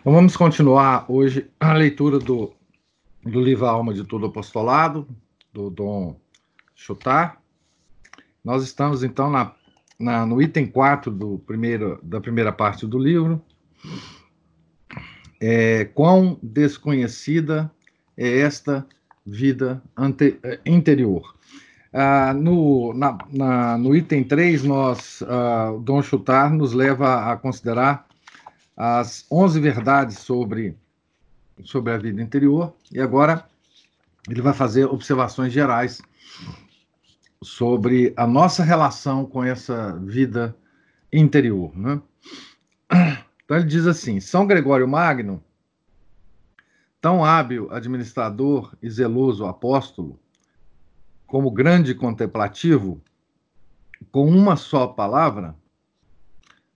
Então vamos continuar hoje a leitura do, do livro Alma de Todo Apostolado, do Dom Chutar. Nós estamos então na, na, no item 4 do primeiro, da primeira parte do livro. É, quão desconhecida é esta vida ante, interior. Ah, no, na, na, no item 3, nós, ah, Dom Chutar nos leva a considerar as 11 verdades sobre, sobre a vida interior, e agora ele vai fazer observações gerais sobre a nossa relação com essa vida interior. Né? Então ele diz assim: São Gregório Magno, tão hábil administrador e zeloso apóstolo, como grande contemplativo, com uma só palavra,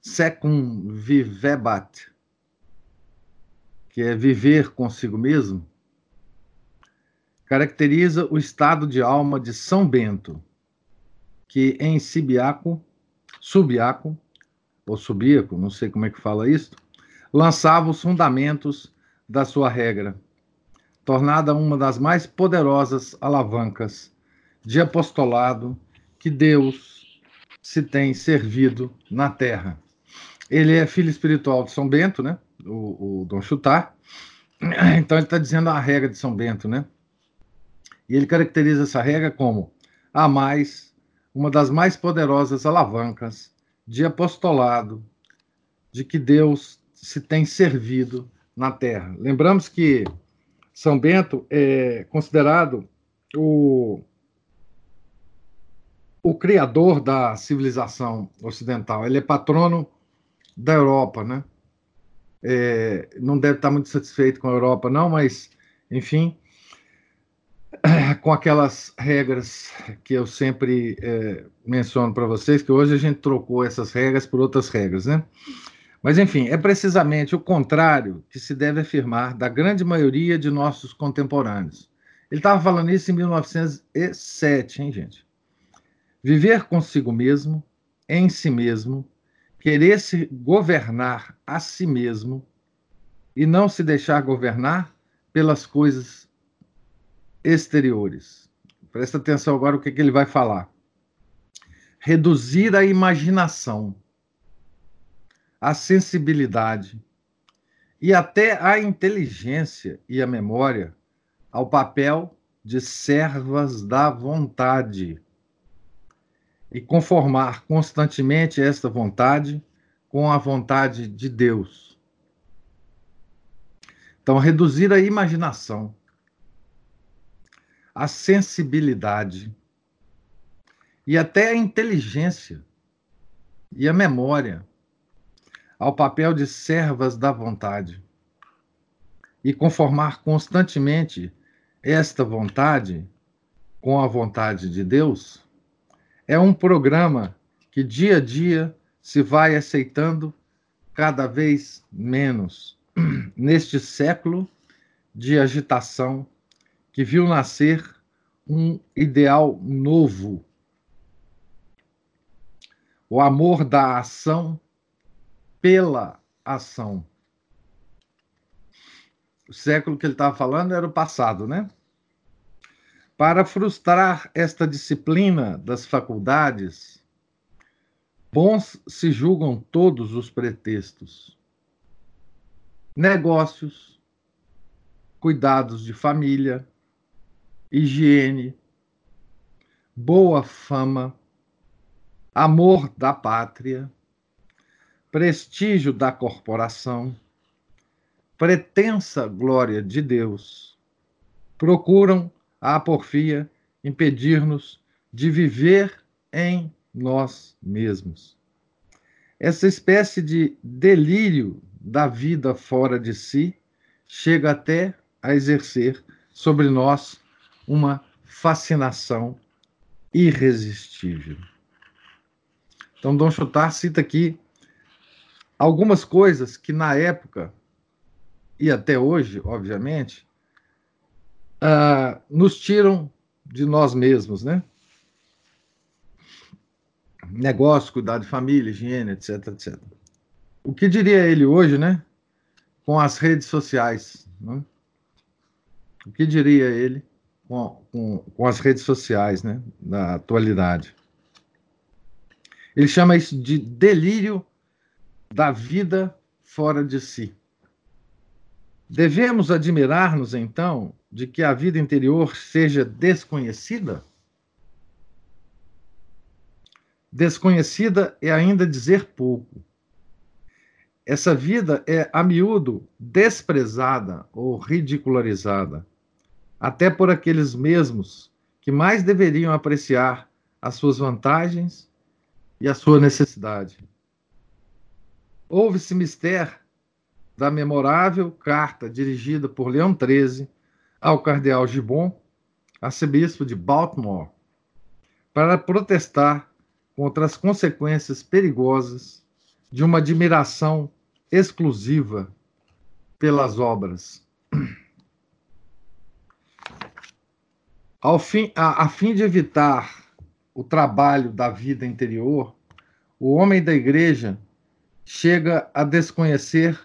secum vivebat, que é viver consigo mesmo, caracteriza o estado de alma de São Bento, que em Sibiaco, Subiaco, ou Subíaco, não sei como é que fala isso, lançava os fundamentos da sua regra, tornada uma das mais poderosas alavancas de apostolado que Deus se tem servido na terra. Ele é filho espiritual de São Bento, né? O, o Dom Chutar. Então ele está dizendo a regra de São Bento, né? E ele caracteriza essa regra como a mais, uma das mais poderosas alavancas de apostolado de que Deus se tem servido na Terra. Lembramos que São Bento é considerado o, o criador da civilização ocidental. Ele é patrono da Europa, né? É, não deve estar muito satisfeito com a Europa, não, mas, enfim, com aquelas regras que eu sempre é, menciono para vocês, que hoje a gente trocou essas regras por outras regras, né? Mas, enfim, é precisamente o contrário que se deve afirmar da grande maioria de nossos contemporâneos. Ele estava falando isso em 1907, hein, gente? Viver consigo mesmo, em si mesmo, querer se governar a si mesmo e não se deixar governar pelas coisas exteriores. Presta atenção agora o que, que ele vai falar. Reduzir a imaginação, a sensibilidade e até a inteligência e a memória ao papel de servas da vontade e conformar constantemente esta vontade com a vontade de Deus. Então, reduzir a imaginação, a sensibilidade e até a inteligência e a memória ao papel de servas da vontade e conformar constantemente esta vontade com a vontade de Deus é um programa que dia a dia se vai aceitando cada vez menos neste século de agitação que viu nascer um ideal novo. O amor da ação pela ação. O século que ele estava falando era o passado, né? Para frustrar esta disciplina das faculdades, bons se julgam todos os pretextos. Negócios, cuidados de família, higiene, boa fama, amor da pátria, prestígio da corporação, pretensa glória de Deus, procuram a porfia impedir-nos de viver em nós mesmos. Essa espécie de delírio da vida fora de si chega até a exercer sobre nós uma fascinação irresistível. Então, Dom Chutar cita aqui algumas coisas que na época e até hoje, obviamente, uh, nos tiram de nós mesmos, né? Negócio, cuidar de família, higiene, etc, etc. O que diria ele hoje, né? Com as redes sociais, né? O que diria ele com, com, com as redes sociais, né? Da atualidade. Ele chama isso de delírio da vida fora de si. Devemos admirar-nos, então, de que a vida interior seja desconhecida? Desconhecida é ainda dizer pouco. Essa vida é a miúdo desprezada ou ridicularizada, até por aqueles mesmos que mais deveriam apreciar as suas vantagens e a sua necessidade. Houve-se mister da memorável carta dirigida por Leão XIII ao cardeal Gibbon, arcebispo de Baltimore, para protestar contra as consequências perigosas de uma admiração exclusiva pelas obras. Ao fim, a, a fim de evitar o trabalho da vida interior, o homem da igreja chega a desconhecer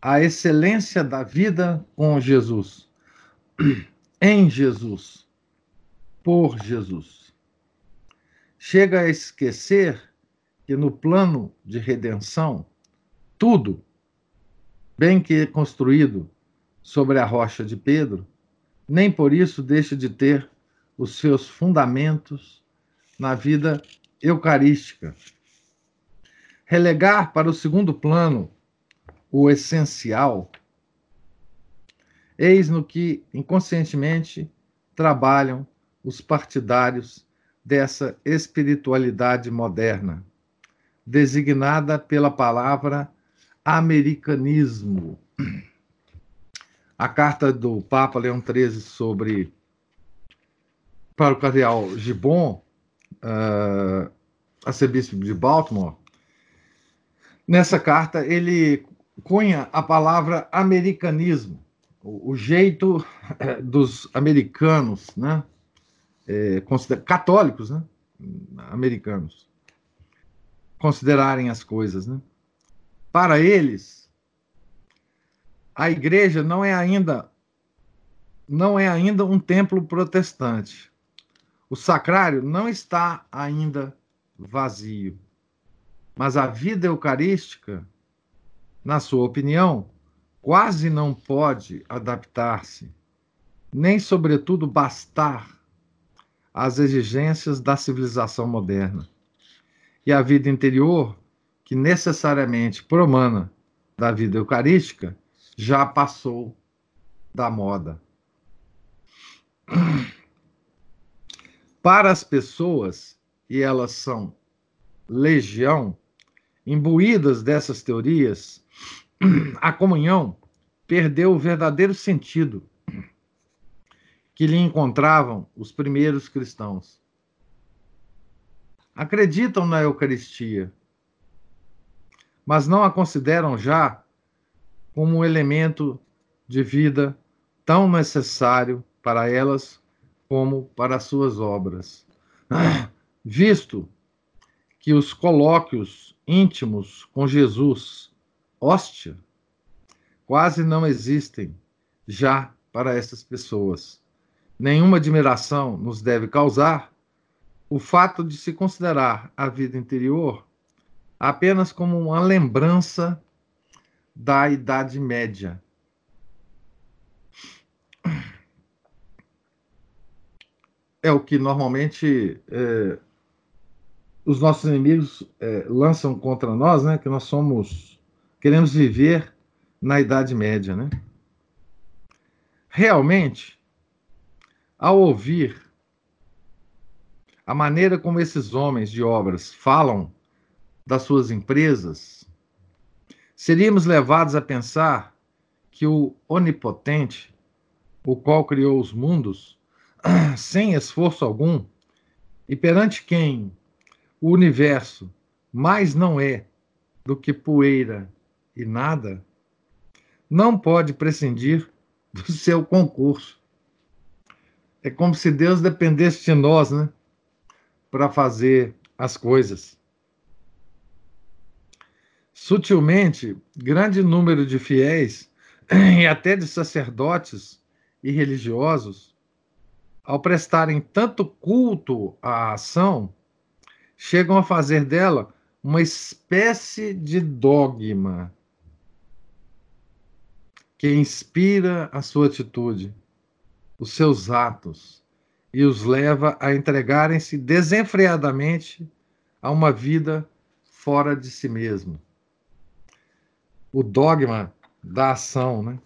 a excelência da vida com Jesus, em Jesus, por Jesus. Chega a esquecer que no plano de redenção, tudo, bem que construído sobre a rocha de Pedro, nem por isso deixa de ter os seus fundamentos na vida eucarística. Relegar para o segundo plano o essencial, eis no que inconscientemente trabalham os partidários dessa espiritualidade moderna, designada pela palavra americanismo. A carta do Papa Leão XIII sobre para o cardeal Gibbon, uh, arcebispo de Baltimore, nessa carta ele cunha a palavra americanismo, o, o jeito é, dos americanos, né, é, católicos, né, americanos, considerarem as coisas, né. Para eles, a igreja não é ainda não é ainda um templo protestante. O sacrário não está ainda vazio. Mas a vida eucarística na sua opinião, quase não pode adaptar-se, nem, sobretudo, bastar às exigências da civilização moderna. E a vida interior, que necessariamente promana da vida eucarística, já passou da moda. Para as pessoas, e elas são legião, imbuídas dessas teorias, a comunhão perdeu o verdadeiro sentido que lhe encontravam os primeiros cristãos. Acreditam na Eucaristia, mas não a consideram já como um elemento de vida tão necessário para elas como para suas obras. Visto que os colóquios íntimos com Jesus hóstia quase não existem já para essas pessoas. Nenhuma admiração nos deve causar o fato de se considerar a vida interior apenas como uma lembrança da Idade Média. É o que normalmente é, os nossos inimigos é, lançam contra nós, né? Que nós somos Queremos viver na Idade Média, né? Realmente, ao ouvir a maneira como esses homens de obras falam das suas empresas, seríamos levados a pensar que o Onipotente, o qual criou os mundos, sem esforço algum, e perante quem o universo mais não é do que poeira e nada, não pode prescindir do seu concurso. É como se Deus dependesse de nós, né? Para fazer as coisas. Sutilmente, grande número de fiéis e até de sacerdotes e religiosos, ao prestarem tanto culto à ação, chegam a fazer dela uma espécie de dogma que inspira a sua atitude, os seus atos e os leva a entregarem-se desenfreadamente a uma vida fora de si mesmo. O dogma da ação, né?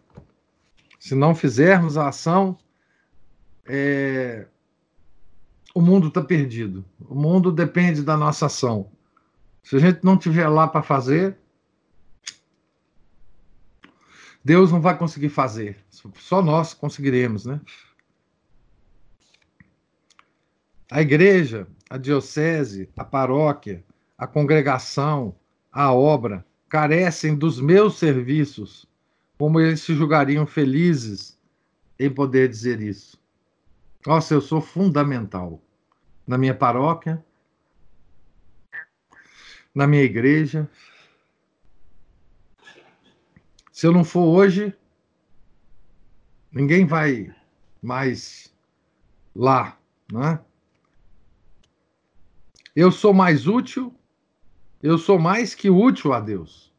Se não fizermos a ação, é... o mundo está perdido. O mundo depende da nossa ação. Se a gente não tiver lá para fazer, Deus não vai conseguir fazer. Só nós conseguiremos, né? A igreja, a diocese, a paróquia, a congregação, a obra carecem dos meus serviços, como eles se julgariam felizes em poder dizer isso. Nossa, eu sou fundamental na minha paróquia, na minha igreja, se eu não for hoje, ninguém vai mais lá, né? Eu sou mais útil, eu sou mais que útil a Deus.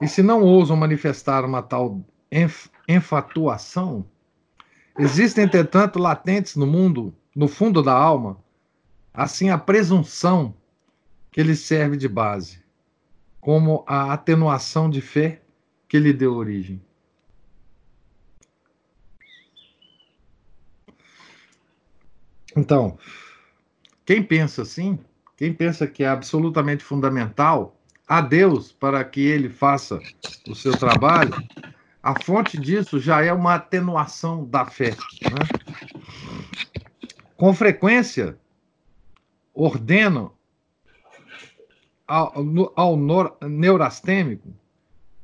E se não ousam manifestar uma tal enf enfatuação, existem, entretanto, latentes no mundo, no fundo da alma, assim a presunção que lhe serve de base como a atenuação de fé que lhe deu origem. Então, quem pensa assim, quem pensa que é absolutamente fundamental a Deus para que ele faça o seu trabalho, a fonte disso já é uma atenuação da fé. Né? Com frequência, ordenam ao, ao neurastêmico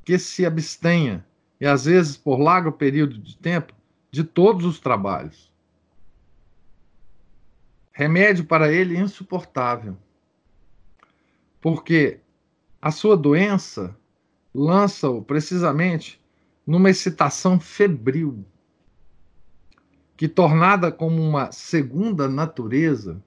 que se abstenha, e às vezes por largo período de tempo, de todos os trabalhos. Remédio para ele insuportável. Porque a sua doença lança-o precisamente numa excitação febril, que, tornada como uma segunda natureza,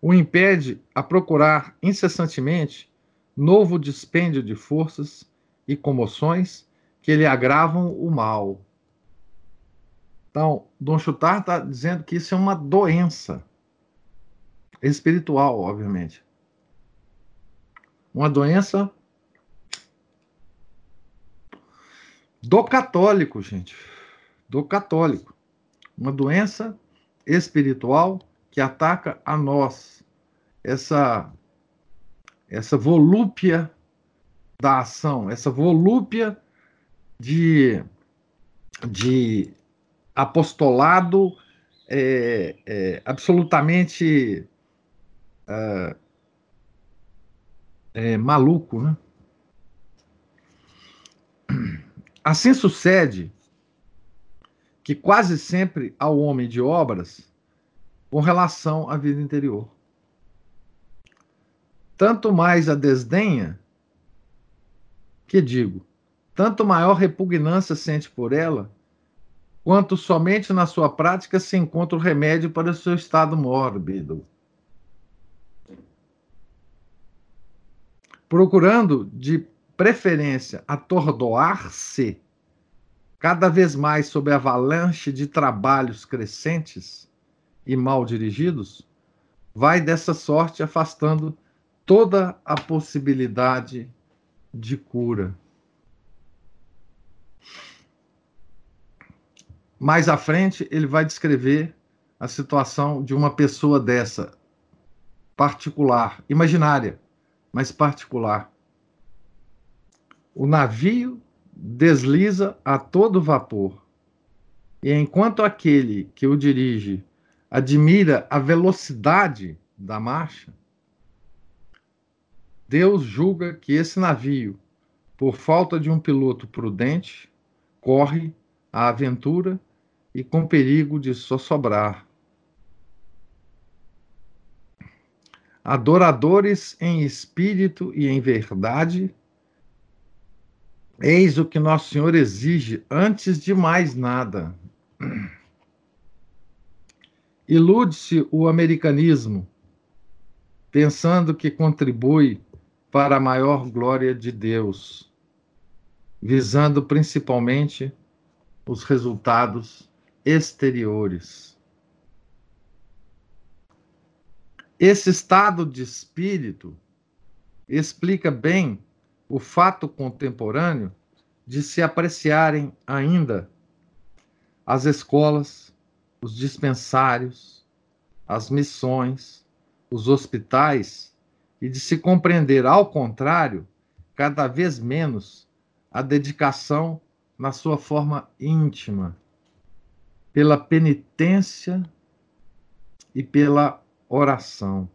o impede a procurar incessantemente novo dispêndio de forças e comoções que lhe agravam o mal. Então, Dom Chutar está dizendo que isso é uma doença espiritual, obviamente. Uma doença do católico, gente. Do católico. Uma doença espiritual que ataca a nós, essa, essa volúpia da ação, essa volúpia de, de apostolado é, é, absolutamente é, é, maluco. Né? Assim sucede que quase sempre ao homem de obras com relação à vida interior. Tanto mais a desdenha, que digo, tanto maior repugnância sente por ela, quanto somente na sua prática se encontra o remédio para o seu estado mórbido. Procurando, de preferência, atordoar-se cada vez mais sob a avalanche de trabalhos crescentes, e mal dirigidos, vai dessa sorte afastando toda a possibilidade de cura. Mais à frente, ele vai descrever a situação de uma pessoa dessa, particular, imaginária, mas particular. O navio desliza a todo vapor. E enquanto aquele que o dirige admira a velocidade da marcha, Deus julga que esse navio, por falta de um piloto prudente, corre a aventura e com perigo de sossobrar. Adoradores em espírito e em verdade, eis o que Nosso Senhor exige antes de mais nada. Ilude-se o americanismo, pensando que contribui para a maior glória de Deus, visando principalmente os resultados exteriores. Esse estado de espírito explica bem o fato contemporâneo de se apreciarem ainda as escolas, os dispensários, as missões, os hospitais e de se compreender, ao contrário, cada vez menos a dedicação na sua forma íntima, pela penitência e pela oração.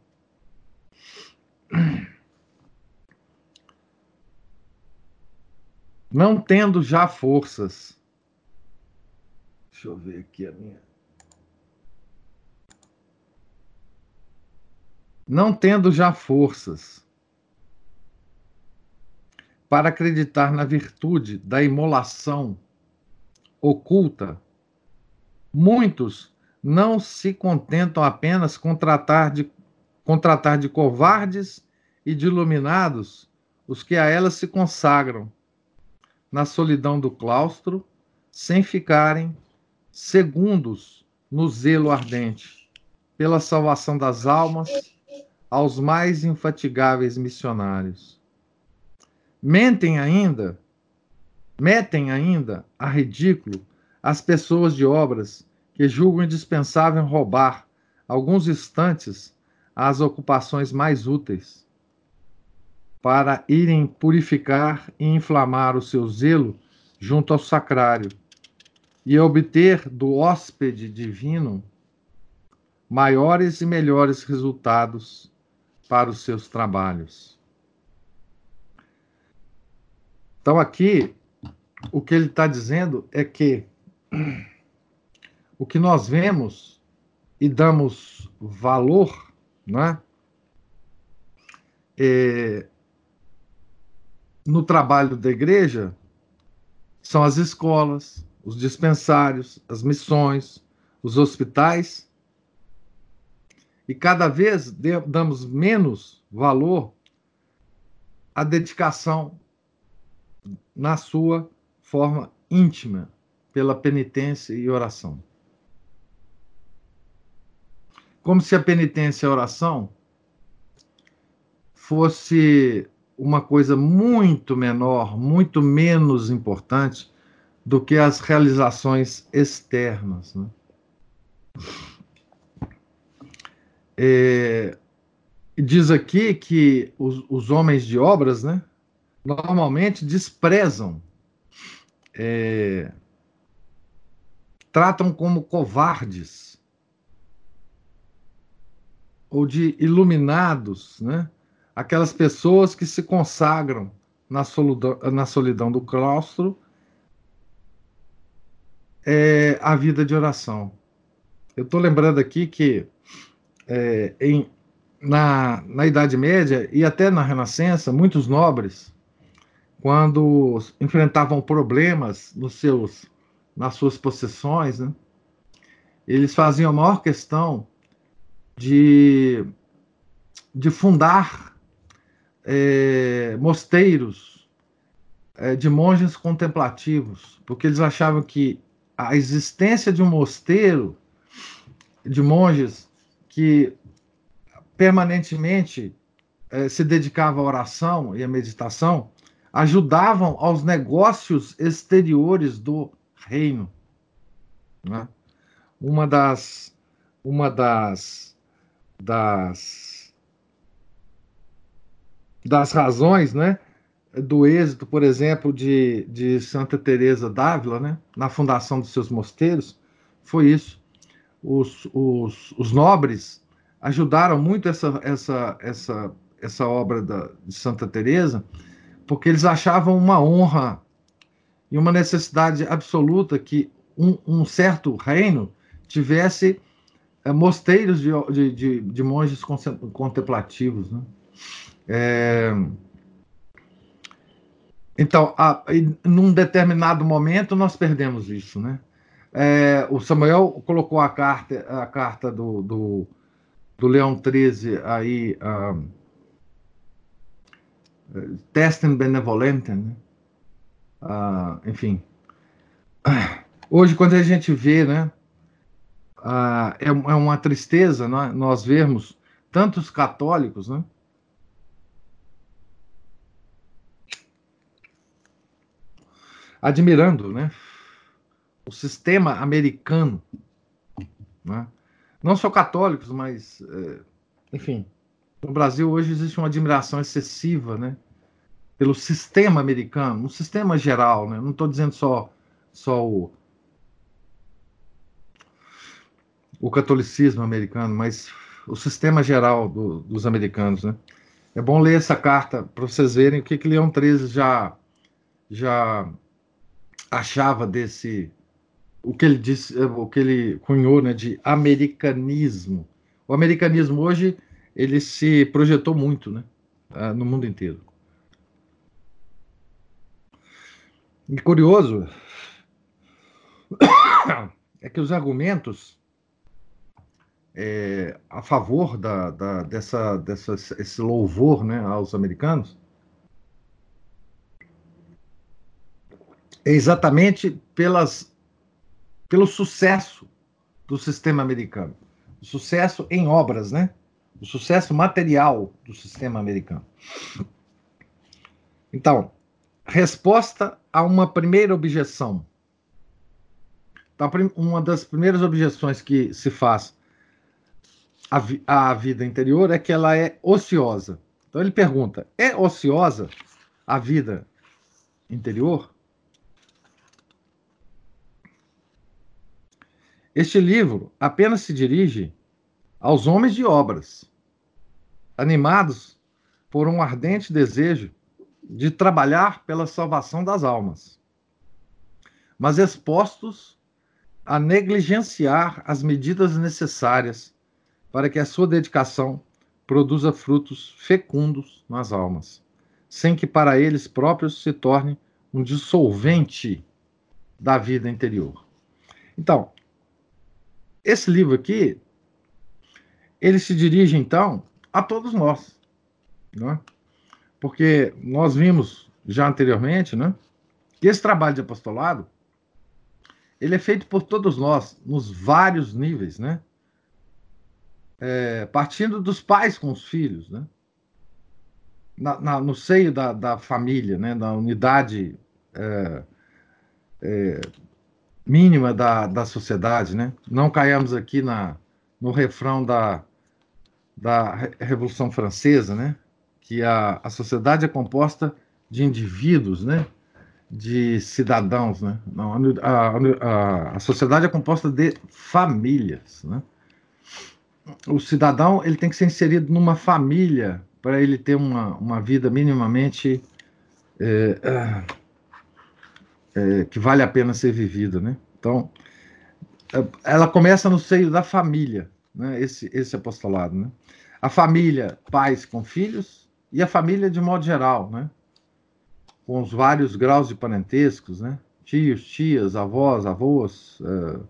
Não tendo já forças. Deixa eu ver aqui a minha. Não tendo já forças para acreditar na virtude da imolação oculta, muitos não se contentam apenas com tratar de, com tratar de covardes e de iluminados os que a elas se consagram, na solidão do claustro, sem ficarem segundos no zelo ardente pela salvação das almas aos mais infatigáveis missionários. Mentem ainda, metem ainda a ridículo as pessoas de obras que julgam indispensável roubar alguns instantes às ocupações mais úteis, para irem purificar e inflamar o seu zelo junto ao sacrário e obter do hóspede divino maiores e melhores resultados para os seus trabalhos. Então, aqui, o que ele está dizendo é que o que nós vemos e damos valor, né, é, no trabalho da igreja são as escolas, os dispensários, as missões, os hospitais, e cada vez damos menos valor à dedicação na sua forma íntima, pela penitência e oração. Como se a penitência e a oração fosse uma coisa muito menor, muito menos importante do que as realizações externas. Né? É, diz aqui que os, os homens de obras, né, normalmente desprezam, é, tratam como covardes ou de iluminados, né? Aquelas pessoas que se consagram na solidão, na solidão do claustro é, a vida de oração. Eu estou lembrando aqui que é, em, na, na Idade Média e até na Renascença, muitos nobres quando enfrentavam problemas nos seus, nas suas possessões, né, eles faziam a maior questão de, de fundar é, mosteiros é, de monges contemplativos, porque eles achavam que a existência de um mosteiro de monges que permanentemente é, se dedicava à oração e à meditação ajudavam aos negócios exteriores do reino. Né? Uma das uma das das das razões, né, do êxito, por exemplo, de, de Santa Teresa d'Ávila, né, na fundação dos seus mosteiros, foi isso. Os, os, os nobres ajudaram muito essa, essa, essa, essa obra da, de Santa Teresa, porque eles achavam uma honra e uma necessidade absoluta que um, um certo reino tivesse é, mosteiros de, de, de, de, monges contemplativos. Né? É, então, a, num determinado momento, nós perdemos isso. Né? É, o Samuel colocou a carta, a carta do, do, do Leão 13 aí, uh, Testem Benevolentem, né? Uh, enfim. Hoje, quando a gente vê, né, uh, é, é, uma tristeza né, nós vermos tantos católicos, né, admirando, né, o sistema americano, né? não só católicos, mas, é, enfim, no Brasil hoje existe uma admiração excessiva, né, pelo sistema americano, um sistema geral, né? Não estou dizendo só só o o catolicismo americano, mas o sistema geral do, dos americanos, né? É bom ler essa carta para vocês verem o que, que Leão XIII já já achava desse o que ele disse, o que ele cunhou, né, de americanismo. O americanismo hoje ele se projetou muito, né, ah, no mundo inteiro. E curioso é que os argumentos é, a favor da, da, dessa, dessa, esse louvor né, aos americanos é exatamente pelas pelo sucesso do sistema americano, o sucesso em obras, né? O sucesso material do sistema americano. Então, resposta a uma primeira objeção. Então, uma das primeiras objeções que se faz à, vi à vida interior é que ela é ociosa. Então ele pergunta: é ociosa a vida interior? Este livro apenas se dirige aos homens de obras, animados por um ardente desejo de trabalhar pela salvação das almas, mas expostos a negligenciar as medidas necessárias para que a sua dedicação produza frutos fecundos nas almas, sem que para eles próprios se torne um dissolvente da vida interior. Então, esse livro aqui, ele se dirige, então, a todos nós. Né? Porque nós vimos já anteriormente né, que esse trabalho de apostolado ele é feito por todos nós, nos vários níveis, né? É, partindo dos pais com os filhos, né? Na, na, no seio da, da família, né? da unidade é, é, mínima da, da sociedade, né? Não caiamos aqui na, no refrão da, da Revolução Francesa, né? Que a, a sociedade é composta de indivíduos, né? De cidadãos, né? Não, a, a, a sociedade é composta de famílias, né? O cidadão ele tem que ser inserido numa família para ele ter uma, uma vida minimamente é, é é, que vale a pena ser vivida, né? Então, é, ela começa no seio da família, né? Esse, esse apostolado, né? A família, pais com filhos, e a família de modo geral, né? Com os vários graus de parentescos, né? Tios, tias, avós, avós, uh,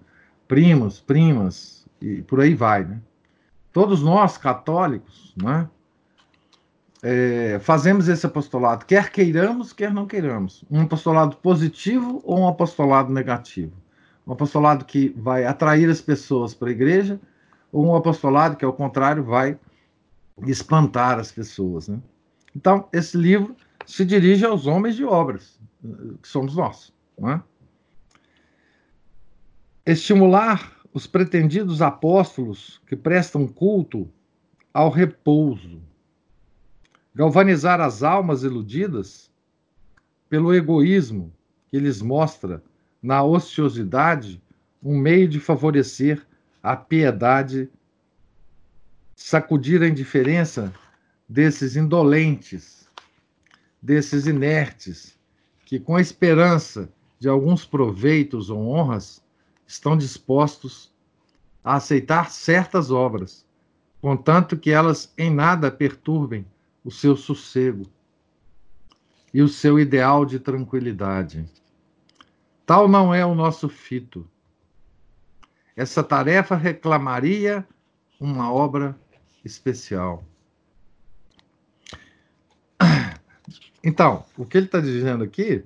primos, primas, e por aí vai, né? Todos nós, católicos, né? É, fazemos esse apostolado, quer queiramos, quer não queiramos. Um apostolado positivo ou um apostolado negativo? Um apostolado que vai atrair as pessoas para a igreja ou um apostolado que, ao contrário, vai espantar as pessoas. Né? Então, esse livro se dirige aos homens de obras, que somos nós. É? Estimular os pretendidos apóstolos que prestam culto ao repouso galvanizar as almas iludidas pelo egoísmo que lhes mostra na ociosidade um meio de favorecer a piedade, sacudir a indiferença desses indolentes, desses inertes, que com a esperança de alguns proveitos ou honras estão dispostos a aceitar certas obras, contanto que elas em nada perturbem o seu sossego e o seu ideal de tranquilidade. Tal não é o nosso fito. Essa tarefa reclamaria uma obra especial. Então, o que ele está dizendo aqui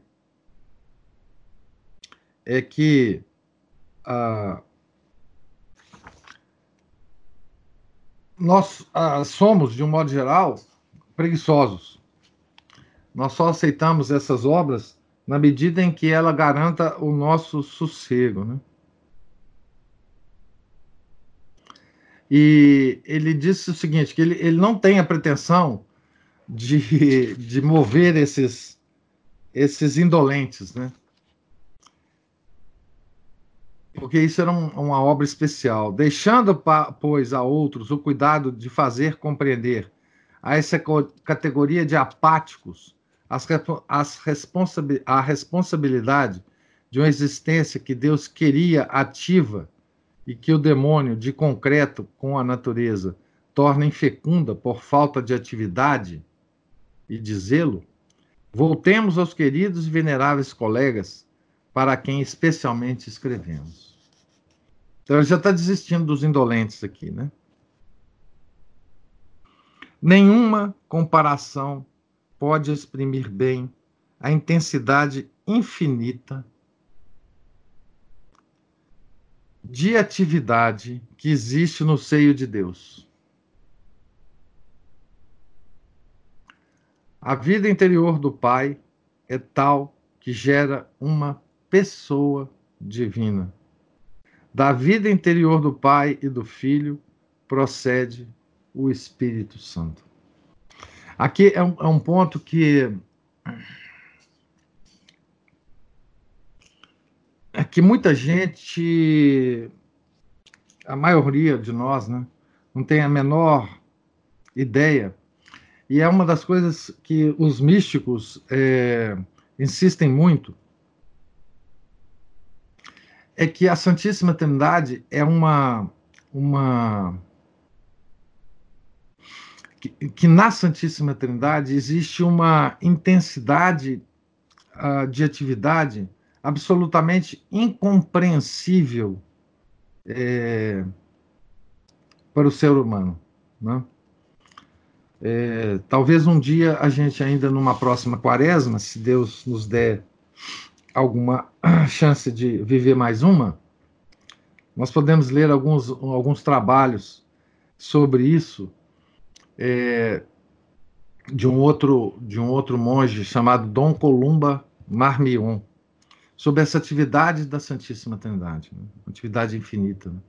é que ah, nós ah, somos, de um modo geral, preguiçosos. Nós só aceitamos essas obras na medida em que ela garanta o nosso sossego. Né? E ele disse o seguinte: que ele, ele não tem a pretensão de, de mover esses, esses indolentes, né? Porque isso era um, uma obra especial. Deixando, pois, a outros o cuidado de fazer compreender a essa categoria de apáticos as, as a responsabilidade de uma existência que Deus queria ativa e que o demônio, de concreto com a natureza, torna infecunda por falta de atividade e de zelo, voltemos aos queridos e veneráveis colegas para quem especialmente escrevemos. Então ele já está desistindo dos indolentes aqui, né? Nenhuma comparação pode exprimir bem a intensidade infinita de atividade que existe no seio de Deus. A vida interior do Pai é tal que gera uma pessoa divina. Da vida interior do Pai e do Filho procede o Espírito Santo. Aqui é um, é um ponto que é que muita gente, a maioria de nós, né, não tem a menor ideia. E é uma das coisas que os místicos é, insistem muito, é que a Santíssima Trindade é uma, uma que, que na Santíssima Trindade existe uma intensidade uh, de atividade absolutamente incompreensível é, para o ser humano. Né? É, talvez um dia a gente, ainda numa próxima quaresma, se Deus nos der alguma chance de viver mais uma, nós podemos ler alguns, alguns trabalhos sobre isso é, de um outro de um outro monge chamado Dom Columba Marmion sobre essa atividade da Santíssima Trindade, né? atividade infinita. Né?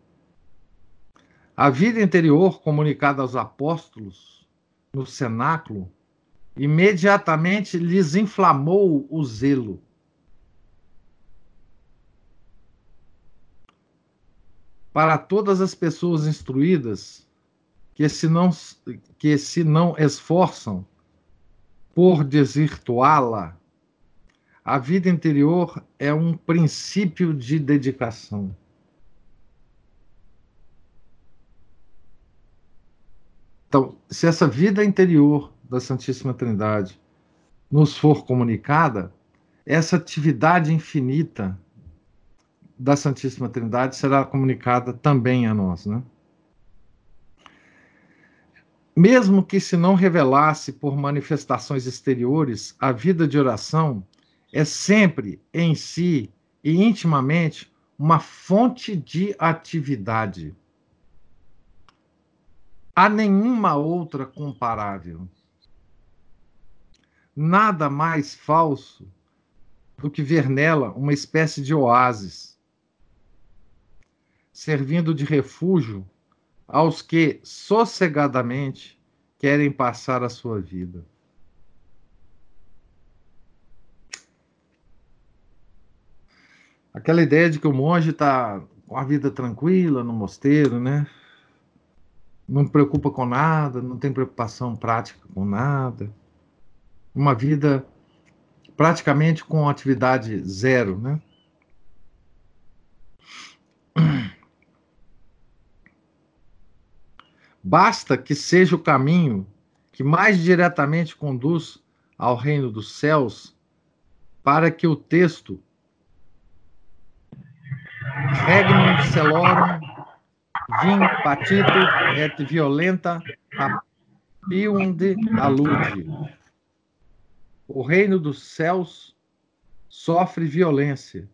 A vida interior comunicada aos apóstolos no cenáculo imediatamente lhes inflamou o zelo. Para todas as pessoas instruídas que se não, que se não esforçam por desvirtuá-la, a vida interior é um princípio de dedicação. Então, se essa vida interior da Santíssima Trindade nos for comunicada, essa atividade infinita da Santíssima Trindade será comunicada também a nós, né? Mesmo que se não revelasse por manifestações exteriores, a vida de oração é sempre em si e intimamente uma fonte de atividade. Há nenhuma outra comparável. Nada mais falso do que ver nela uma espécie de oásis, servindo de refúgio aos que sossegadamente querem passar a sua vida. Aquela ideia de que o monge está com a vida tranquila no mosteiro, né? Não preocupa com nada, não tem preocupação prática com nada. Uma vida praticamente com atividade zero, né? Basta que seja o caminho que mais diretamente conduz ao reino dos céus, para que o texto regnum celorum vim patito et violenta apiunde alude. O reino dos céus sofre violência,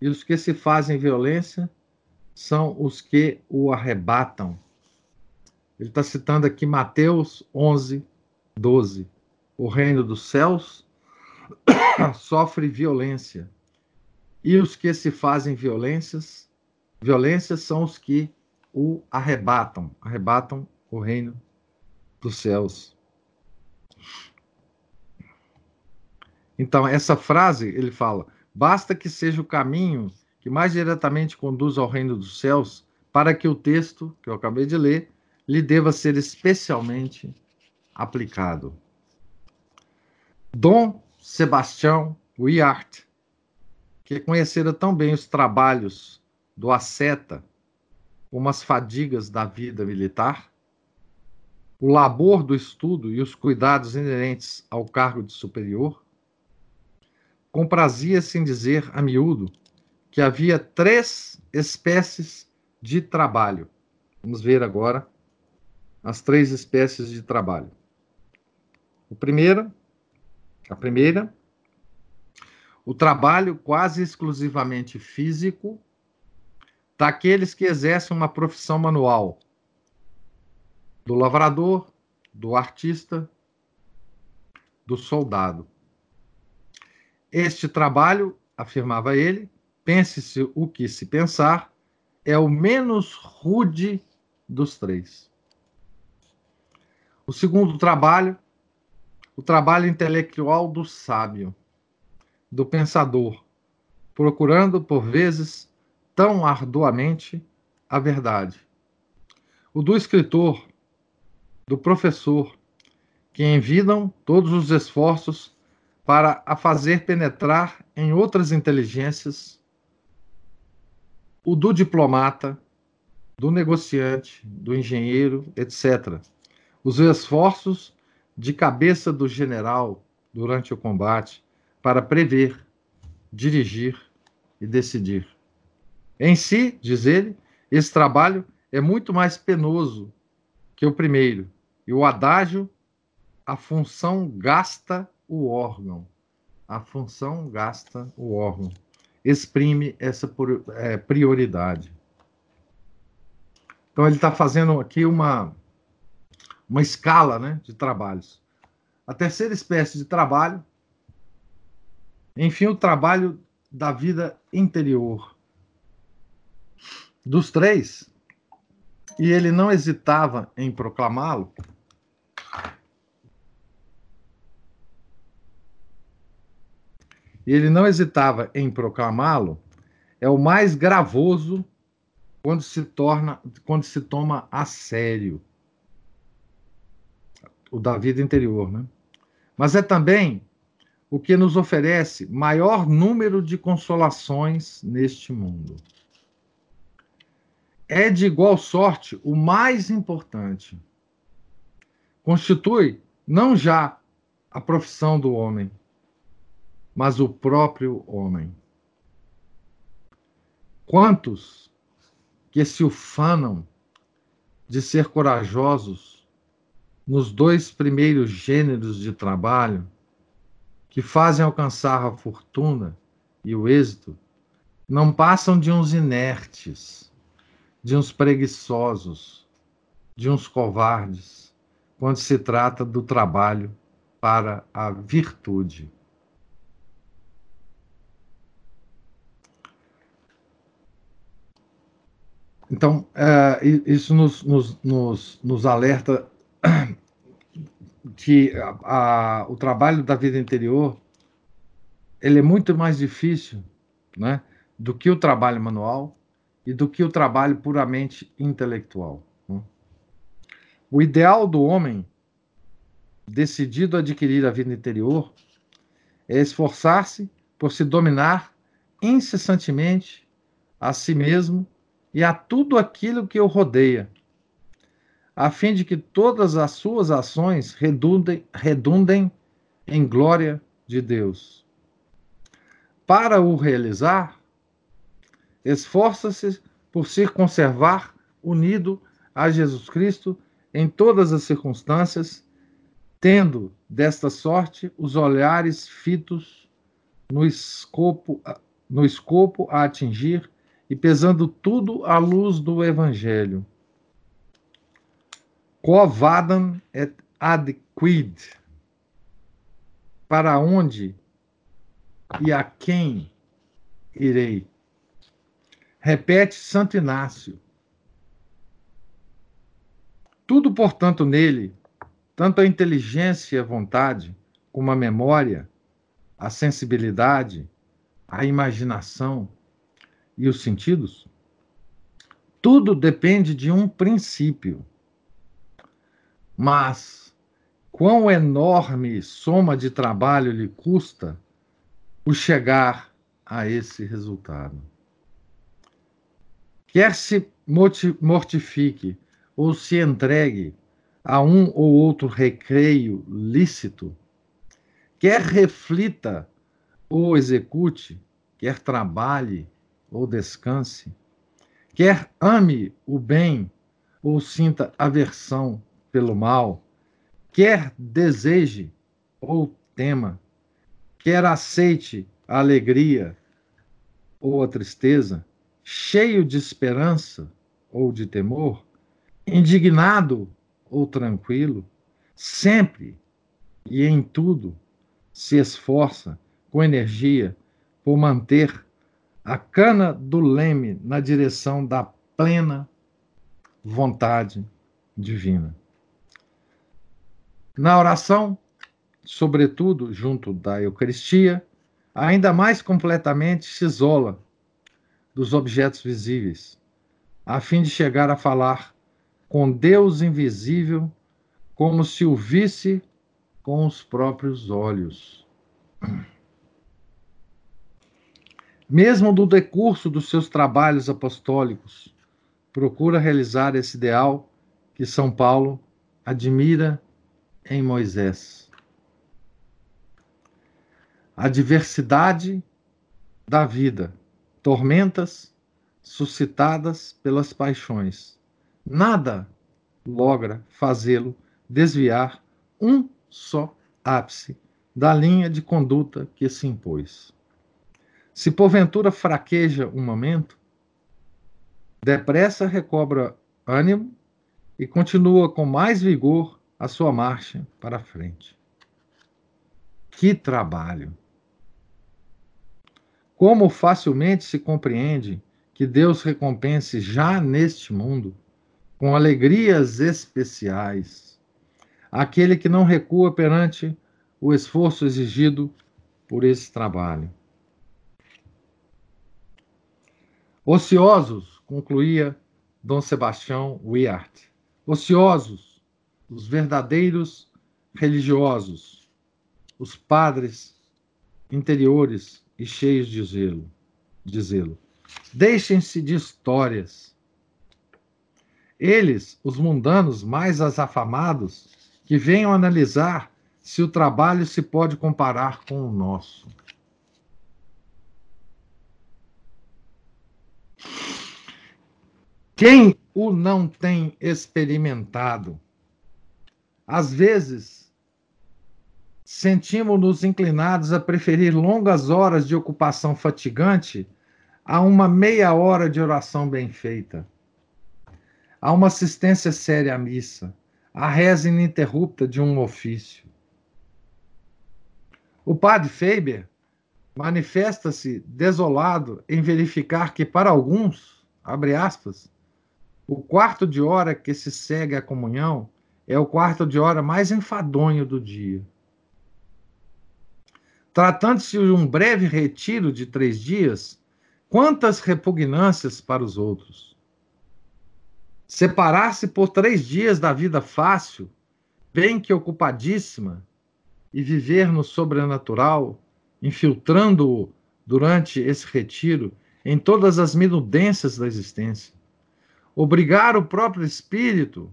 e os que se fazem violência são os que o arrebatam. Ele está citando aqui Mateus 11, 12. O reino dos céus sofre violência. E os que se fazem violências, violências são os que o arrebatam, arrebatam o reino dos céus. Então, essa frase, ele fala: basta que seja o caminho que mais diretamente conduz ao reino dos céus, para que o texto que eu acabei de ler lhe deva ser especialmente aplicado. Dom Sebastião Wiart, que conhecera tão bem os trabalhos do asceta como as fadigas da vida militar, o labor do estudo e os cuidados inerentes ao cargo de superior, comprazia-se em dizer a miúdo que havia três espécies de trabalho. Vamos ver agora as três espécies de trabalho. O primeiro, a primeira, o trabalho quase exclusivamente físico daqueles que exercem uma profissão manual, do lavrador, do artista, do soldado. Este trabalho, afirmava ele, pense-se o que se pensar, é o menos rude dos três. O segundo trabalho, o trabalho intelectual do sábio, do pensador, procurando, por vezes, tão arduamente a verdade. O do escritor, do professor, que envidam todos os esforços para a fazer penetrar em outras inteligências. O do diplomata, do negociante, do engenheiro, etc os esforços de cabeça do general durante o combate para prever, dirigir e decidir. Em si, diz ele, esse trabalho é muito mais penoso que o primeiro, e o adágio, a função gasta o órgão. A função gasta o órgão. Exprime essa é, prioridade. Então, ele está fazendo aqui uma, uma escala né, de trabalhos. A terceira espécie de trabalho, enfim, o trabalho da vida interior. Dos três, e ele não hesitava em proclamá-lo, e ele não hesitava em proclamá-lo, é o mais gravoso quando se torna, quando se toma a sério o da vida interior, né? Mas é também o que nos oferece maior número de consolações neste mundo. É de igual sorte o mais importante. Constitui não já a profissão do homem, mas o próprio homem. Quantos que se ufanam de ser corajosos nos dois primeiros gêneros de trabalho que fazem alcançar a fortuna e o êxito não passam de uns inertes, de uns preguiçosos, de uns covardes, quando se trata do trabalho para a virtude. Então, é, isso nos, nos, nos, nos alerta que a, a, o trabalho da vida interior ele é muito mais difícil, né, do que o trabalho manual e do que o trabalho puramente intelectual. Né? O ideal do homem decidido a adquirir a vida interior é esforçar-se por se dominar incessantemente a si mesmo e a tudo aquilo que o rodeia, a fim de que todas as suas ações redundem, redundem em glória de Deus. Para o realizar, esforça-se por se conservar unido a Jesus Cristo em todas as circunstâncias, tendo desta sorte os olhares fitos no escopo, no escopo a atingir e pesando tudo à luz do Evangelho. Quo vadam et ad quid? Para onde e a quem irei? Repete Santo Inácio. Tudo, portanto, nele, tanto a inteligência e a vontade, como a memória, a sensibilidade, a imaginação e os sentidos, tudo depende de um princípio. Mas quão enorme soma de trabalho lhe custa o chegar a esse resultado? quer se mortifique ou se entregue a um ou outro recreio lícito, quer reflita ou execute, quer trabalhe ou descanse, quer ame o bem ou sinta aversão pelo mal, quer deseje ou tema, quer aceite a alegria ou a tristeza, cheio de esperança ou de temor, indignado ou tranquilo, sempre e em tudo se esforça com energia por manter a cana do leme na direção da plena vontade divina. Na oração, sobretudo junto da Eucaristia, ainda mais completamente se isola dos objetos visíveis, a fim de chegar a falar com Deus invisível, como se o visse com os próprios olhos. Mesmo do decurso dos seus trabalhos apostólicos, procura realizar esse ideal que São Paulo admira em Moisés. A diversidade da vida tormentas suscitadas pelas paixões. Nada logra fazê-lo desviar um só ápice da linha de conduta que se impôs. Se porventura fraqueja um momento, depressa recobra ânimo e continua com mais vigor a sua marcha para frente. Que trabalho! Como facilmente se compreende que Deus recompense já neste mundo, com alegrias especiais, aquele que não recua perante o esforço exigido por esse trabalho. Ociosos, concluía Dom Sebastião Wiart, ociosos, os verdadeiros religiosos, os padres interiores e cheios de zelo, de zelo. Deixem-se de histórias. Eles, os mundanos mais afamados, que venham analisar se o trabalho se pode comparar com o nosso. Quem o não tem experimentado? Às vezes, sentimos-nos inclinados a preferir longas horas de ocupação fatigante a uma meia hora de oração bem feita, a uma assistência séria à missa, a reza ininterrupta de um ofício. O padre Faber manifesta-se desolado em verificar que, para alguns, abre aspas, o quarto de hora que se segue à comunhão é o quarto de hora mais enfadonho do dia. Tratando-se de um breve retiro de três dias, quantas repugnâncias para os outros. Separar-se por três dias da vida fácil, bem que ocupadíssima, e viver no sobrenatural, infiltrando-o durante esse retiro em todas as minudências da existência. Obrigar o próprio espírito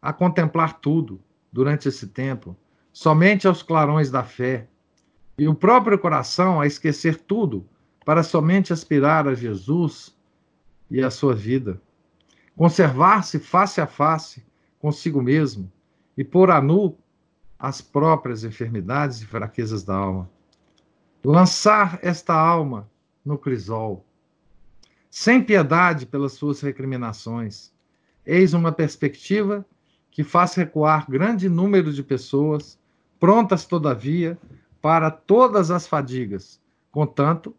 a contemplar tudo durante esse tempo, somente aos clarões da fé, e o próprio coração a esquecer tudo para somente aspirar a Jesus e a sua vida. Conservar-se face a face consigo mesmo e pôr a nu as próprias enfermidades e fraquezas da alma. Lançar esta alma no crisol, sem piedade pelas suas recriminações. Eis uma perspectiva que faz recuar grande número de pessoas, prontas, todavia, para todas as fadigas, contanto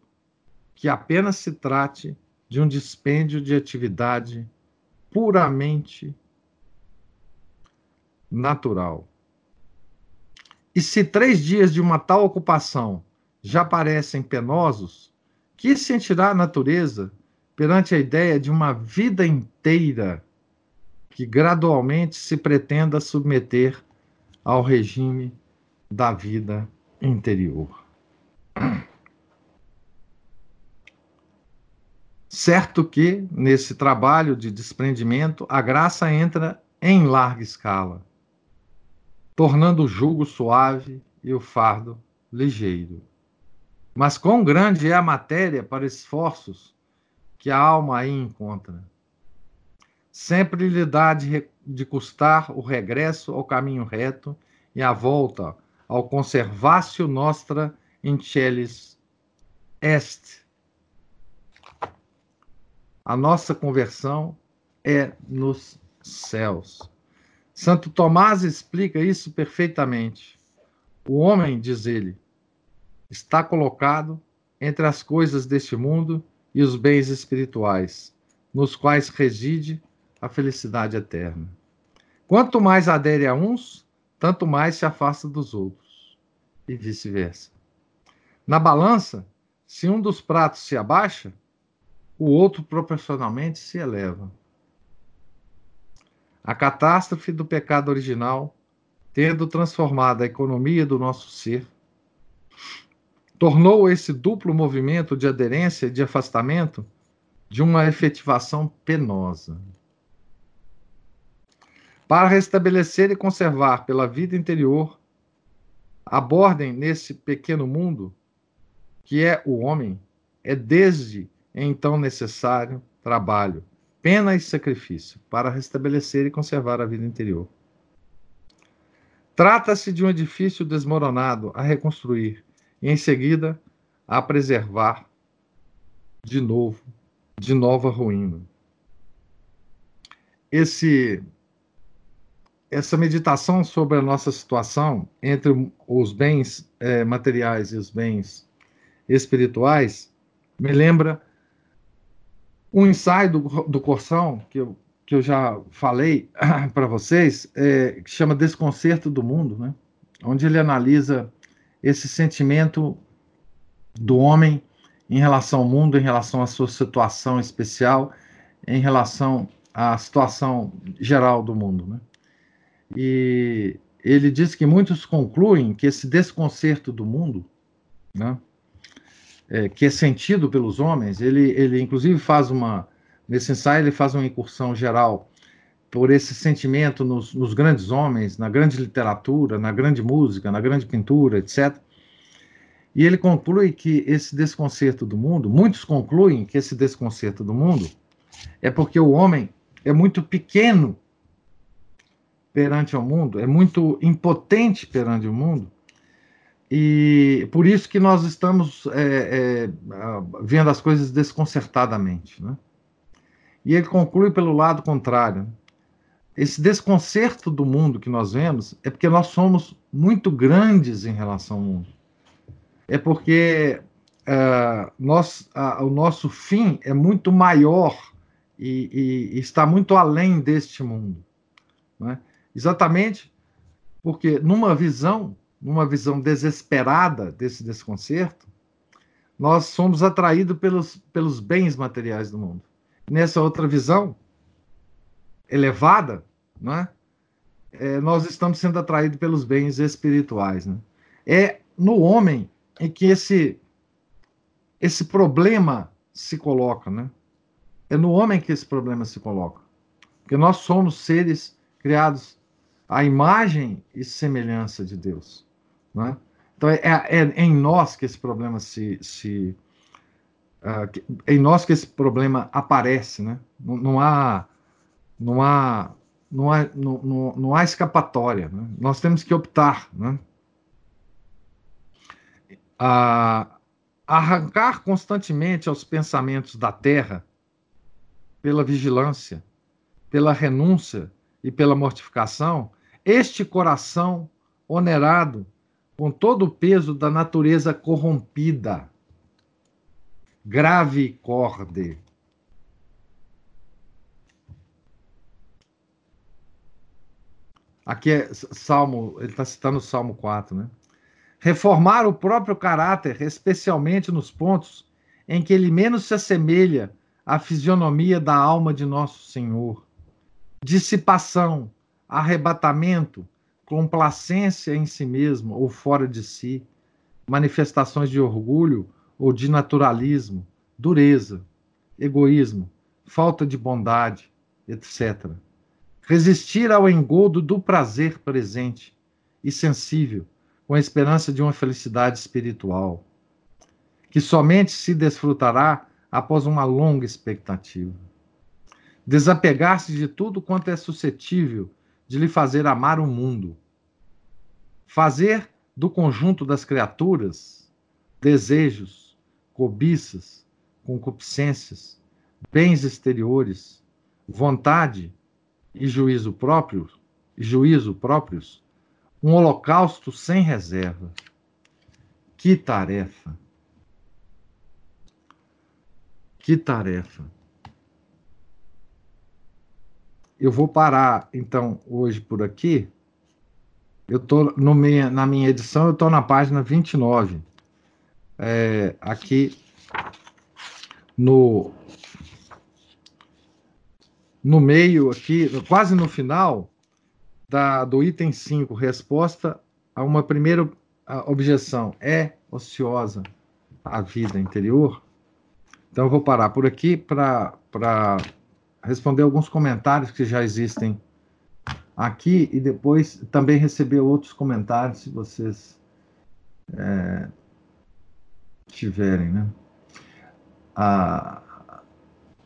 que apenas se trate de um dispêndio de atividade puramente natural. E se três dias de uma tal ocupação já parecem penosos, que sentirá a natureza perante a ideia de uma vida inteira que gradualmente se pretenda submeter ao regime da vida interior? Certo que, nesse trabalho de desprendimento, a graça entra em larga escala, tornando o jugo suave e o fardo ligeiro. Mas quão grande é a matéria para esforços que a alma aí encontra? Sempre lhe dá de, de custar o regresso ao caminho reto e a volta ao conservatio nostra in celis est a nossa conversão é nos céus. Santo Tomás explica isso perfeitamente. O homem, diz ele, está colocado entre as coisas deste mundo e os bens espirituais, nos quais reside a felicidade eterna. Quanto mais adere a uns, tanto mais se afasta dos outros, e vice-versa. Na balança, se um dos pratos se abaixa, o outro proporcionalmente se eleva. A catástrofe do pecado original, tendo transformado a economia do nosso ser, tornou esse duplo movimento de aderência e de afastamento de uma efetivação penosa. Para restabelecer e conservar pela vida interior, abordem nesse pequeno mundo, que é o homem, é desde então necessário trabalho, pena e sacrifício para restabelecer e conservar a vida interior. Trata-se de um edifício desmoronado a reconstruir e, em seguida, a preservar de novo, de nova ruína. Esse essa meditação sobre a nossa situação entre os bens eh, materiais e os bens espirituais me lembra um ensaio do, do que eu, que eu já falei para vocês, é, que chama Desconcerto do Mundo, né? onde ele analisa esse sentimento do homem em relação ao mundo, em relação à sua situação especial, em relação à situação geral do mundo. Né? E ele diz que muitos concluem que esse desconcerto do mundo, né, é, que é sentido pelos homens, ele, ele inclusive faz uma, nesse ensaio, ele faz uma incursão geral por esse sentimento nos, nos grandes homens, na grande literatura, na grande música, na grande pintura, etc. E ele conclui que esse desconcerto do mundo, muitos concluem que esse desconcerto do mundo é porque o homem é muito pequeno perante o mundo, é muito impotente perante o mundo, e por isso que nós estamos é, é, vendo as coisas desconcertadamente. Né? E ele conclui pelo lado contrário. Esse desconcerto do mundo que nós vemos é porque nós somos muito grandes em relação ao mundo. É porque uh, nós, uh, o nosso fim é muito maior e, e, e está muito além deste mundo. Né? Exatamente porque, numa visão numa visão desesperada desse desconcerto, nós somos atraídos pelos, pelos bens materiais do mundo. Nessa outra visão elevada, não é? é nós estamos sendo atraídos pelos bens espirituais. Né? É no homem em que esse, esse problema se coloca. Né? É no homem que esse problema se coloca. Porque nós somos seres criados à imagem e semelhança de Deus. Né? Então, é, é, é, em nós que esse problema se. se uh, em nós que esse problema aparece, né? Não, não há. Não há. Não há, não, não, não há escapatória. Né? Nós temos que optar. Né? Arrancar constantemente aos pensamentos da terra pela vigilância, pela renúncia e pela mortificação, este coração onerado com todo o peso da natureza corrompida. Grave corde. Aqui é Salmo, ele está citando o Salmo 4, né? Reformar o próprio caráter, especialmente nos pontos em que ele menos se assemelha à fisionomia da alma de nosso Senhor. Dissipação, arrebatamento, complacência em si mesmo ou fora de si, manifestações de orgulho ou de naturalismo, dureza, egoísmo, falta de bondade, etc. Resistir ao engodo do prazer presente e sensível, com a esperança de uma felicidade espiritual, que somente se desfrutará após uma longa expectativa. Desapegar-se de tudo quanto é suscetível de lhe fazer amar o mundo. Fazer do conjunto das criaturas desejos, cobiças, concupiscências, bens exteriores, vontade e juízo próprio, juízo próprios, um holocausto sem reserva. Que tarefa! Que tarefa! Eu vou parar, então, hoje por aqui. Eu estou na minha edição, eu estou na página 29. É, aqui no, no meio, aqui, quase no final, da, do item 5, resposta a uma primeira objeção. É ociosa a vida interior? Então, eu vou parar por aqui para responder alguns comentários que já existem aqui e depois também receber outros comentários, se vocês é, tiverem, né? Ah,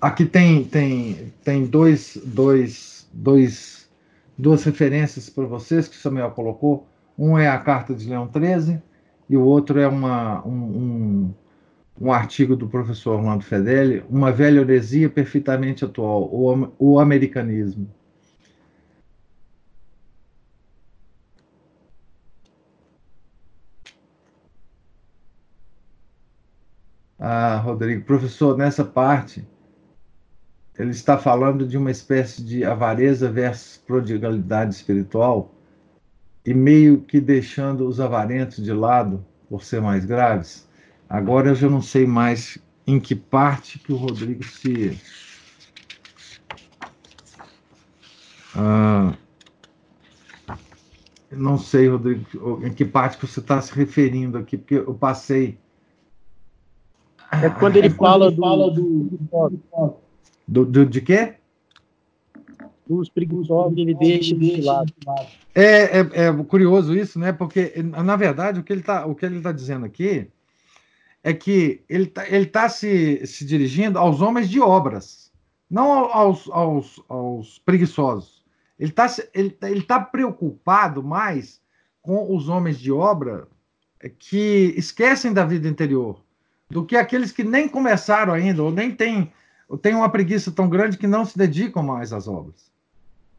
aqui tem, tem, tem dois, dois, dois, duas referências para vocês que o Samuel colocou. Um é a carta de Leão 13 e o outro é uma, um, um um artigo do professor Orlando Fedeli, Uma Velha Heresia Perfeitamente Atual, o, o Americanismo. Ah, Rodrigo, professor, nessa parte, ele está falando de uma espécie de avareza versus prodigalidade espiritual e meio que deixando os avarentos de lado por ser mais graves. Agora eu já não sei mais em que parte que o Rodrigo se. Ah, não sei, Rodrigo, em que parte que você está se referindo aqui, porque eu passei. É quando ele, é fala, quando ele fala do, do, do. De quê? Dos preguiçosos, ele deixa de lado. É, é, é curioso isso, né? Porque, na verdade, o que ele está tá dizendo aqui é que ele está ele tá se, se dirigindo aos homens de obras, não aos, aos, aos preguiçosos. Ele está ele, ele tá preocupado mais com os homens de obra que esquecem da vida interior do que aqueles que nem começaram ainda, ou nem têm, têm uma preguiça tão grande que não se dedicam mais às obras.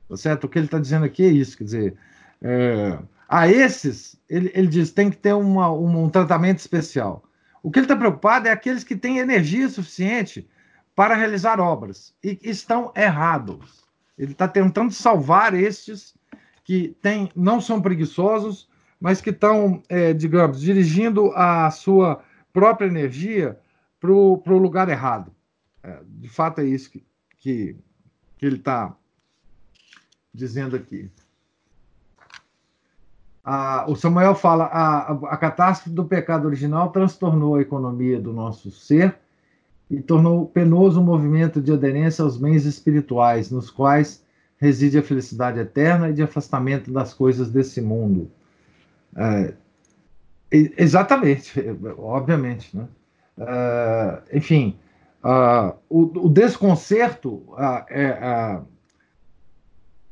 Tá certo? O que ele está dizendo aqui é isso, quer dizer, é, a esses, ele, ele diz, tem que ter uma, um, um tratamento especial. O que ele está preocupado é aqueles que têm energia suficiente para realizar obras e estão errados. Ele está tentando salvar estes que têm, não são preguiçosos, mas que estão, é, digamos, dirigindo a sua própria energia para o lugar errado. É, de fato, é isso que, que, que ele está dizendo aqui. Ah, o Samuel fala: a, a catástrofe do pecado original transtornou a economia do nosso ser e tornou penoso o movimento de aderência aos bens espirituais, nos quais reside a felicidade eterna e de afastamento das coisas desse mundo. É, exatamente, obviamente. Né? É, enfim, o, o, desconcerto é.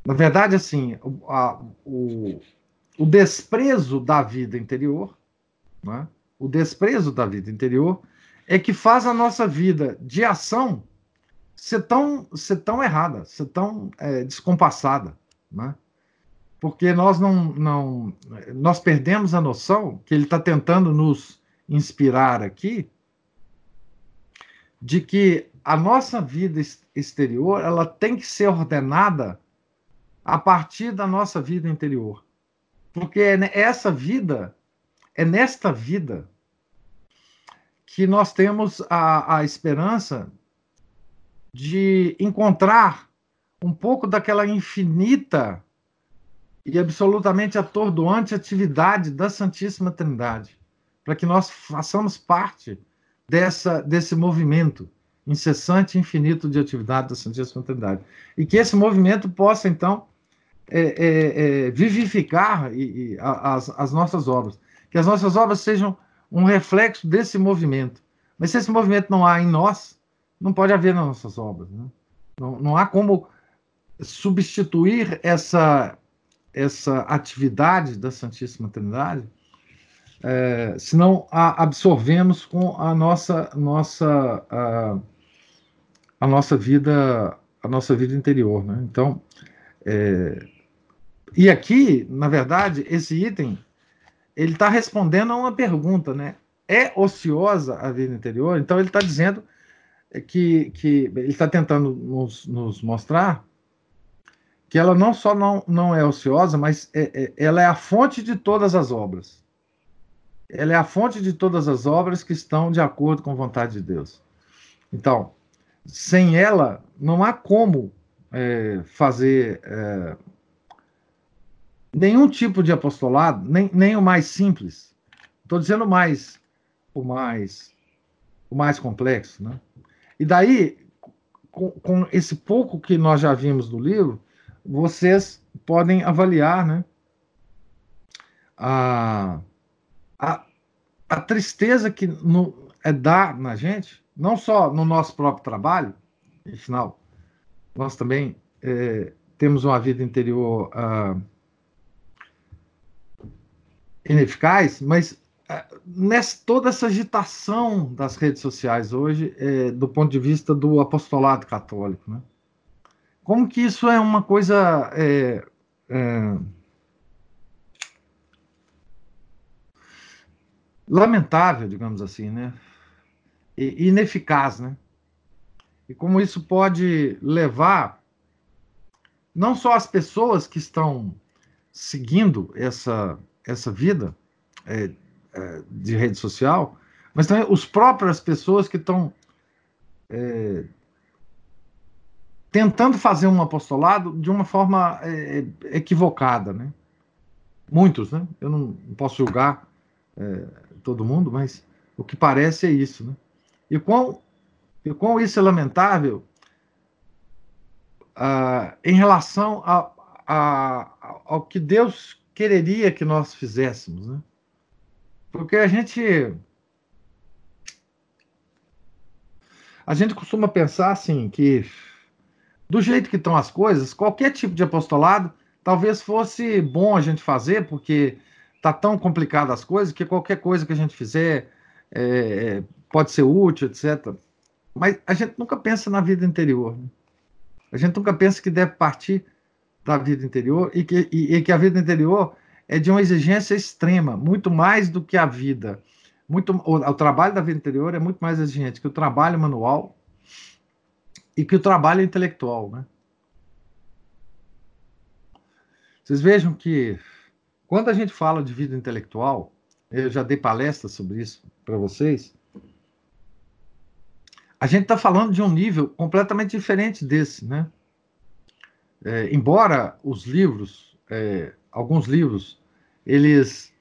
Na verdade, assim, o, o desprezo da vida interior, né? o desprezo da vida interior, é que faz a nossa vida de ação ser tão, ser tão errada, ser tão é, descompassada. Né? Porque nós não, não. Nós perdemos a noção que ele está tentando nos inspirar aqui de que a nossa vida exterior ela tem que ser ordenada a partir da nossa vida interior. Porque é essa vida, é nesta vida que nós temos a, a esperança de encontrar um pouco daquela infinita e absolutamente atordoante atividade da Santíssima Trindade, para que nós façamos parte dessa, desse movimento incessante e infinito de atividade da Santíssima Trindade. E que esse movimento possa, então, é, é, é, vivificar e, e, as, as nossas obras. Que as nossas obras sejam um reflexo desse movimento. Mas se esse movimento não há em nós, não pode haver nas nossas obras. Né? Não, não há como substituir essa, essa atividade da Santíssima Trindade é, se não a absorvemos com a nossa nossa a, a, nossa vida a nossa vida interior, né? Então é, e aqui, na verdade, esse item ele está respondendo a uma pergunta, né? É ociosa a vida interior? Então ele está dizendo que, que ele está tentando nos, nos, mostrar que ela não só não, não é ociosa, mas é, é, ela é a fonte de todas as obras. Ela é a fonte de todas as obras que estão de acordo com a vontade de Deus. Então, sem ela, não há como é, fazer é, nenhum tipo de apostolado, nem, nem o mais simples. Estou dizendo mais, o mais, o mais complexo, né? E daí, com, com, esse pouco que nós já vimos do livro, vocês podem avaliar, né? A, a, a tristeza que no, é dar na gente, não só no nosso próprio trabalho, afinal, nós também é, temos uma vida interior. Ah, ineficaz, mas é, nessa toda essa agitação das redes sociais hoje, é, do ponto de vista do apostolado católico, né? como que isso é uma coisa é, é, lamentável, digamos assim, né? E ineficaz, né? E como isso pode levar não só as pessoas que estão seguindo essa essa vida é, é, de rede social, mas também os próprias pessoas que estão é, tentando fazer um apostolado de uma forma é, equivocada, né? Muitos, né? Eu não posso julgar é, todo mundo, mas o que parece é isso, né? E quão, e quão isso é lamentável ah, em relação a, a, ao que Deus quereria que nós fizéssemos, né? Porque a gente a gente costuma pensar assim que do jeito que estão as coisas, qualquer tipo de apostolado talvez fosse bom a gente fazer, porque tá tão complicado as coisas que qualquer coisa que a gente fizer é, pode ser útil, etc. Mas a gente nunca pensa na vida interior. Né? A gente nunca pensa que deve partir da vida interior e que, e, e que a vida interior é de uma exigência extrema, muito mais do que a vida. Muito, o, o, trabalho da vida interior é muito mais exigente que o trabalho manual e que o trabalho intelectual. Né? Vocês vejam que quando a gente fala de vida intelectual, eu já dei palestra sobre isso para vocês. A gente está falando de um nível completamente diferente desse, né? É, embora os livros, é, alguns livros, eles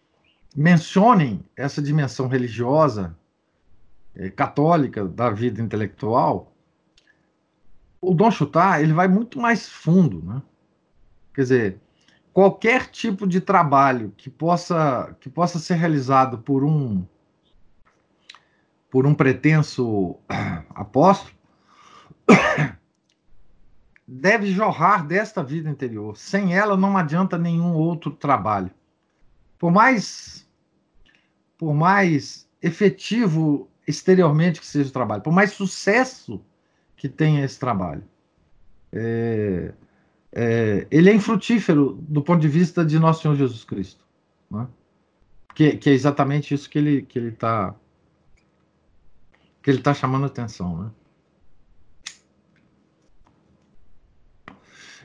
mencionem essa dimensão religiosa, é, católica da vida intelectual, o Dom Chutar ele vai muito mais fundo, né? Quer dizer, qualquer tipo de trabalho que possa que possa ser realizado por um por um pretenso apóstolo deve jorrar desta vida interior. Sem ela não adianta nenhum outro trabalho. Por mais por mais efetivo exteriormente que seja o trabalho, por mais sucesso que tenha esse trabalho, é, é, ele é infrutífero do ponto de vista de nosso Senhor Jesus Cristo, né? que, que, é exatamente isso que ele que ele está que ele está chamando atenção, né?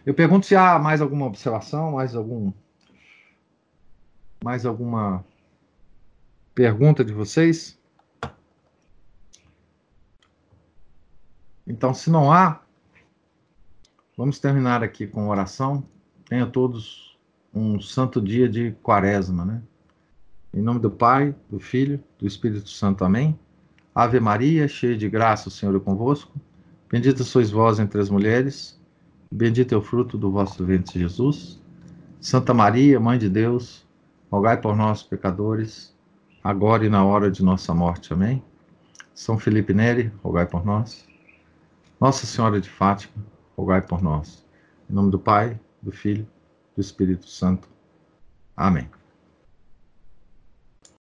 Eu pergunto se há mais alguma observação, mais algum mais alguma pergunta de vocês? Então, se não há, vamos terminar aqui com oração. Tenha todos um santo dia de quaresma, né? Em nome do Pai, do Filho, do Espírito Santo. Amém. Ave Maria, cheia de graça, o Senhor é convosco. Bendita sois vós entre as mulheres. Bendito é o fruto do vosso ventre, Jesus. Santa Maria, Mãe de Deus, rogai por nós, pecadores, agora e na hora de nossa morte. Amém. São Felipe Neri, rogai por nós. Nossa Senhora de Fátima, rogai por nós. Em nome do Pai, do Filho, do Espírito Santo. Amém.